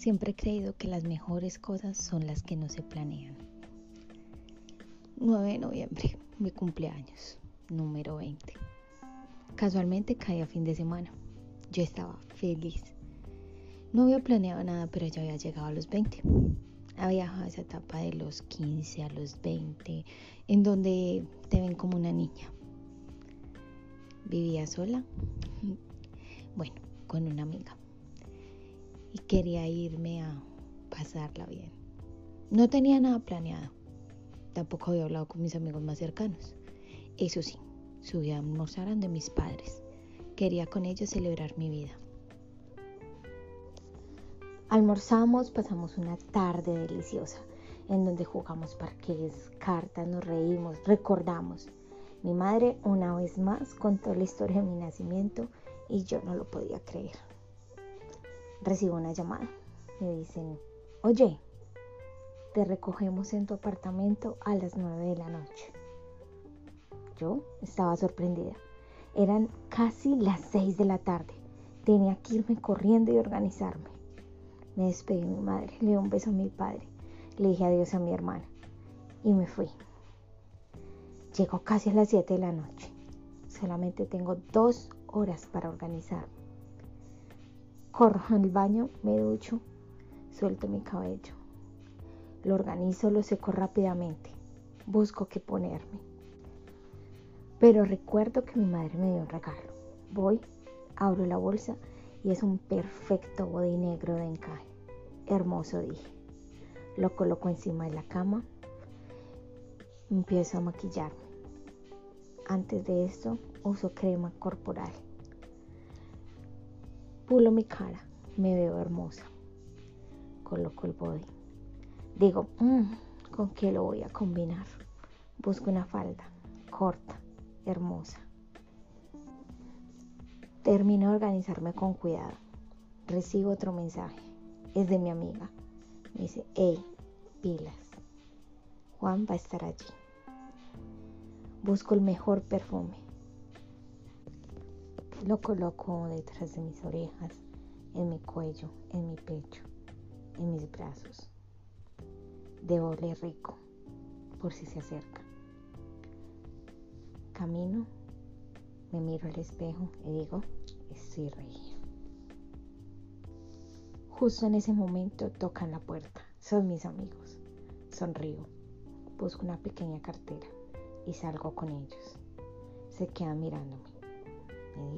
Siempre he creído que las mejores cosas son las que no se planean. 9 de noviembre, mi cumpleaños, número 20. Casualmente caía fin de semana. Yo estaba feliz. No había planeado nada, pero ya había llegado a los 20. Había viajado a esa etapa de los 15 a los 20, en donde te ven como una niña. Vivía sola, bueno, con una amiga y quería irme a pasarla bien. No tenía nada planeado. Tampoco había hablado con mis amigos más cercanos. Eso sí, subí a almorzar de mis padres. Quería con ellos celebrar mi vida. Almorzamos, pasamos una tarde deliciosa en donde jugamos parques, cartas, nos reímos, recordamos. Mi madre una vez más contó la historia de mi nacimiento y yo no lo podía creer recibo una llamada. Me dicen, oye, te recogemos en tu apartamento a las 9 de la noche. Yo estaba sorprendida. Eran casi las 6 de la tarde. Tenía que irme corriendo y organizarme. Me despedí de mi madre, le di un beso a mi padre, le dije adiós a mi hermana y me fui. Llegó casi a las 7 de la noche. Solamente tengo dos horas para organizarme. Corro al baño, me ducho, suelto mi cabello. Lo organizo, lo seco rápidamente. Busco qué ponerme. Pero recuerdo que mi madre me dio un regalo. Voy, abro la bolsa y es un perfecto body negro de encaje. Hermoso, dije. Lo coloco encima de la cama. Empiezo a maquillarme. Antes de esto uso crema corporal pulo mi cara, me veo hermosa. Coloco el body. Digo, mm, ¿con qué lo voy a combinar? Busco una falda corta, hermosa. Termino de organizarme con cuidado. Recibo otro mensaje. Es de mi amiga. Me dice, hey, pilas. Juan va a estar allí. Busco el mejor perfume lo coloco detrás de mis orejas, en mi cuello, en mi pecho, en mis brazos. De oler rico, por si se acerca. Camino, me miro al espejo y digo, estoy regia. Justo en ese momento tocan la puerta. Son mis amigos. Sonrío. Busco una pequeña cartera y salgo con ellos. Se quedan mirándome.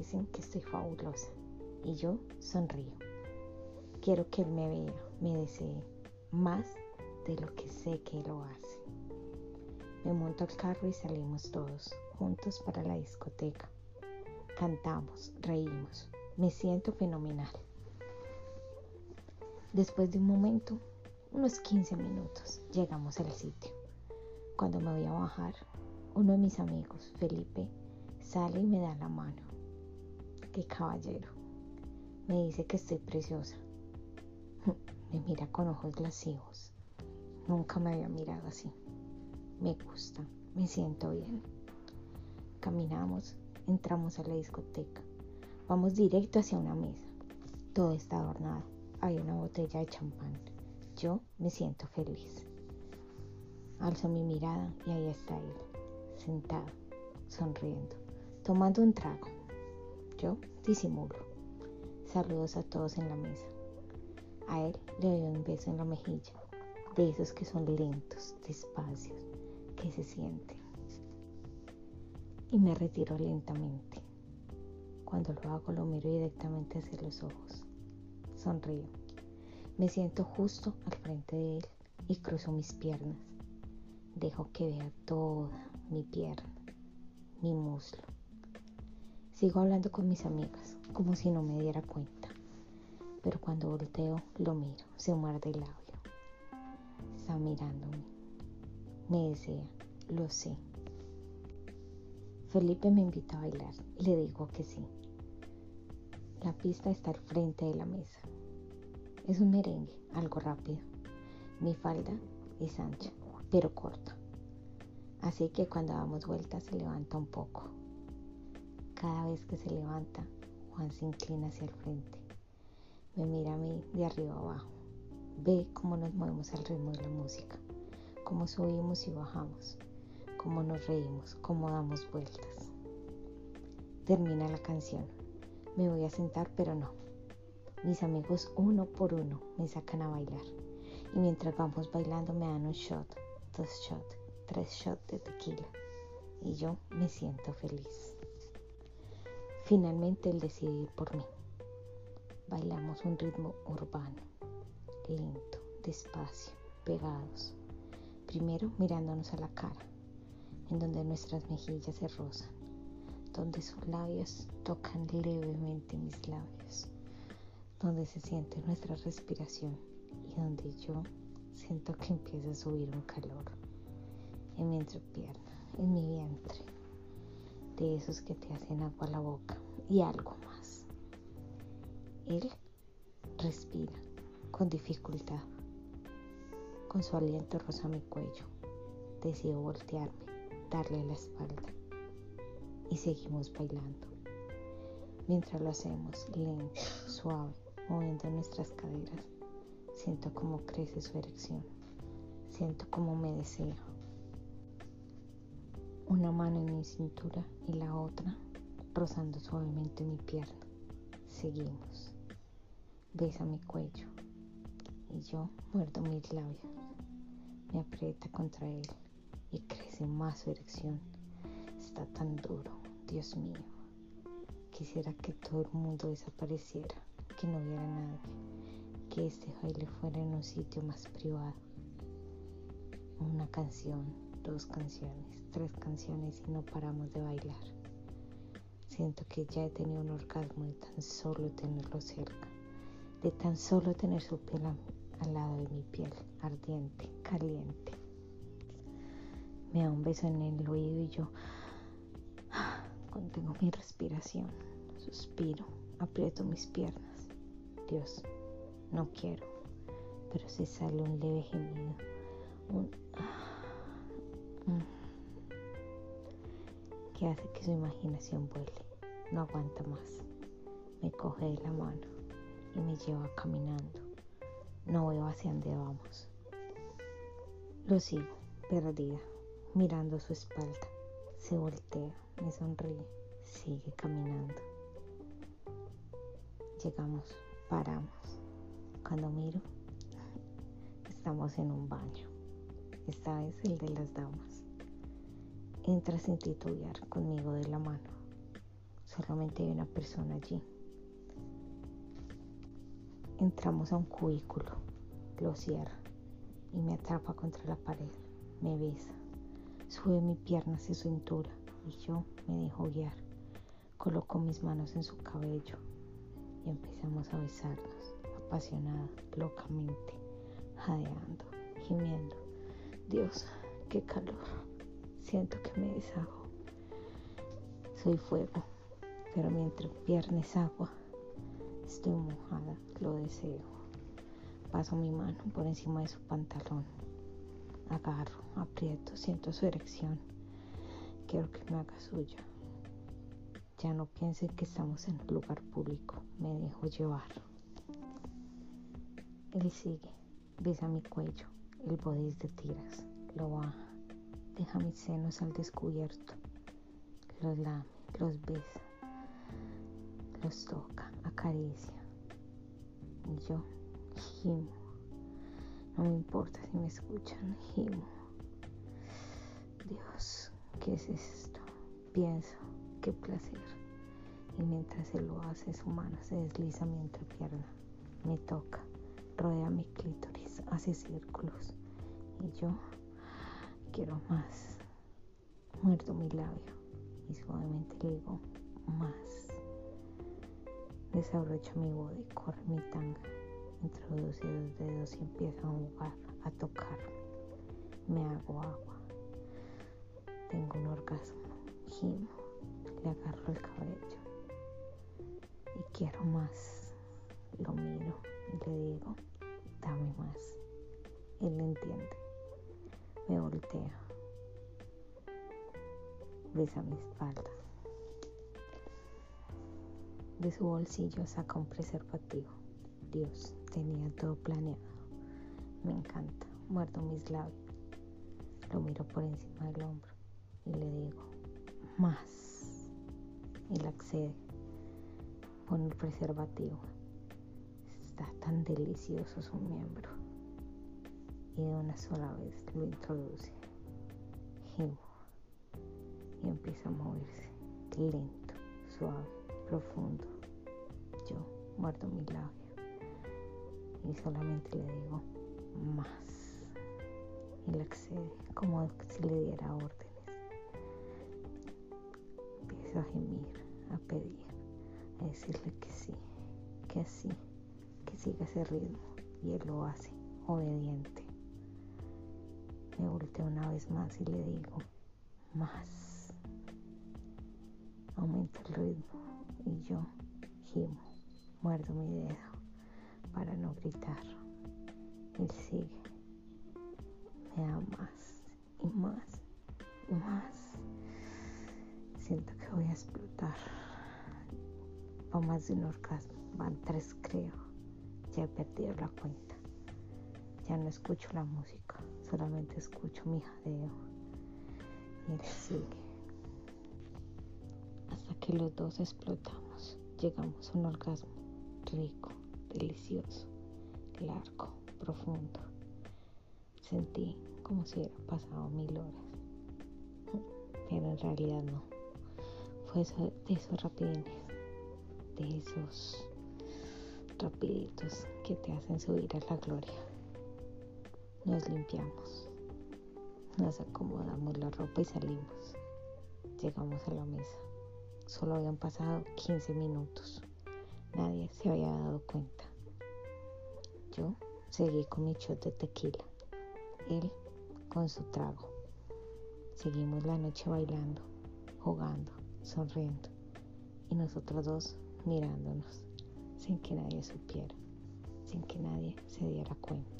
Dicen que estoy fabulosa y yo sonrío. Quiero que él me vea, me desee más de lo que sé que lo hace. Me monto al carro y salimos todos juntos para la discoteca. Cantamos, reímos. Me siento fenomenal. Después de un momento, unos 15 minutos, llegamos al sitio. Cuando me voy a bajar, uno de mis amigos, Felipe, sale y me da la mano qué caballero. Me dice que estoy preciosa. Me mira con ojos lascivos. Nunca me había mirado así. Me gusta, me siento bien. Caminamos, entramos a la discoteca. Vamos directo hacia una mesa. Todo está adornado. Hay una botella de champán. Yo me siento feliz. Alzo mi mirada y ahí está él, sentado, sonriendo, tomando un trago. Yo disimulo. Saludos a todos en la mesa. A él le doy un beso en la mejilla, de esos que son lentos, despacios, que se sienten. Y me retiro lentamente. Cuando lo hago lo miro directamente hacia los ojos. Sonrío. Me siento justo al frente de él y cruzo mis piernas. Dejo que vea toda mi pierna, mi muslo Sigo hablando con mis amigas, como si no me diera cuenta. Pero cuando volteo, lo miro, se muerde el labio. Está mirándome. Me desea, lo sé. Felipe me invita a bailar le digo que sí. La pista está al frente de la mesa. Es un merengue, algo rápido. Mi falda es ancha, pero corta. Así que cuando damos vueltas se levanta un poco. Cada vez que se levanta, Juan se inclina hacia el frente. Me mira a mí de arriba abajo. Ve cómo nos movemos al ritmo de la música, cómo subimos y bajamos, cómo nos reímos, cómo damos vueltas. Termina la canción. Me voy a sentar, pero no. Mis amigos uno por uno me sacan a bailar. Y mientras vamos bailando me dan un shot, dos shots, tres shots de tequila. Y yo me siento feliz. Finalmente él decide ir por mí. Bailamos un ritmo urbano, lento, despacio, pegados. Primero mirándonos a la cara, en donde nuestras mejillas se rozan, donde sus labios tocan levemente mis labios, donde se siente nuestra respiración y donde yo siento que empieza a subir un calor en mi entrepierna, en mi vientre, de esos que te hacen agua a la boca y algo más. Él respira con dificultad. Con su aliento roza mi cuello. Decido voltearme, darle la espalda y seguimos bailando. Mientras lo hacemos lento, suave, moviendo nuestras caderas, siento cómo crece su erección. Siento cómo me desea. Una mano en mi cintura y la otra rozando suavemente mi pierna. Seguimos. Besa mi cuello y yo muerdo mis labios. Me aprieta contra él y crece más su erección. Está tan duro, Dios mío. Quisiera que todo el mundo desapareciera, que no hubiera nadie, que este baile fuera en un sitio más privado. Una canción, dos canciones, tres canciones y no paramos de bailar. Siento que ya he tenido un orgasmo de tan solo tenerlo cerca, de tan solo tener su piel al lado de mi piel, ardiente, caliente. Me da un beso en el oído y yo contengo mi respiración, suspiro, aprieto mis piernas. Dios, no quiero, pero se sale un leve gemido, un que hace que su imaginación vuele. No aguanta más. Me coge de la mano y me lleva caminando. No veo hacia dónde vamos. Lo sigo, perdida, mirando su espalda. Se voltea, me sonríe, sigue caminando. Llegamos, paramos. Cuando miro, estamos en un baño. Esta vez el de las damas. Entra sin titubear conmigo de la mano. Solamente hay una persona allí. Entramos a un cubículo, lo cierra y me atrapa contra la pared. Me besa, sube mi pierna hacia su cintura y yo me dejo guiar. Coloco mis manos en su cabello y empezamos a besarnos, apasionada, locamente, jadeando, gimiendo. Dios, qué calor. Siento que me deshago. Soy fuego, pero mientras piernes agua. Estoy mojada, lo deseo. Paso mi mano por encima de su pantalón. Agarro, aprieto, siento su erección. Quiero que me haga suya. Ya no piense que estamos en un lugar público. Me dejo llevar. Él sigue, besa mi cuello. El bodiz de tiras. Lo baja deja mis senos al descubierto, los lame, los besa, los toca, acaricia. Y yo gimo. No me importa si me escuchan, gimo. Dios, ¿qué es esto? Pienso, qué placer. Y mientras él lo hace, su mano se desliza mi entrepierna, me toca, rodea mi clítoris, hace círculos. Y yo quiero más. Muerdo mi labio y suavemente le digo más. Desabrocho mi body, corre mi tanga, introduce dos dedos y empiezo a jugar, a tocar. Me hago agua. Tengo un orgasmo, gimo, le agarro el cabello y quiero más. Lo miro y le digo, dame más. Él entiende me voltea, besa mi espalda. De su bolsillo saca un preservativo. Dios tenía todo planeado. Me encanta. Muerdo mis labios. Lo miro por encima del hombro y le digo, más. La accede. Pone el preservativo. Está tan delicioso su miembro. Y de una sola vez lo introduce. Gimo. Y empieza a moverse. Lento, suave, profundo. Yo muerdo mi labio. Y solamente le digo, más. Y le accede como si le diera órdenes. Empieza a gemir, a pedir, a decirle que sí, que sí, que siga ese ritmo. Y él lo hace, obediente. Me volteo una vez más y le digo, más. Aumenta el ritmo y yo gimo, muerdo mi dedo para no gritar. Él sigue. Me da más y más y más. Siento que voy a explotar. Va más de un orgasmo. Van tres creo. Ya he perdido la cuenta. Ya no escucho la música. Solamente escucho mi jadeo. Y él sigue. Hasta que los dos explotamos. Llegamos a un orgasmo rico, delicioso, largo, profundo. Sentí como si hubiera pasado mil horas, pero en realidad no. Fue eso, de esos rapidines, de esos rapiditos que te hacen subir a la gloria. Nos limpiamos, nos acomodamos la ropa y salimos. Llegamos a la mesa. Solo habían pasado 15 minutos. Nadie se había dado cuenta. Yo seguí con mi shot de tequila él con su trago. Seguimos la noche bailando, jugando, sonriendo y nosotros dos mirándonos sin que nadie supiera, sin que nadie se diera cuenta.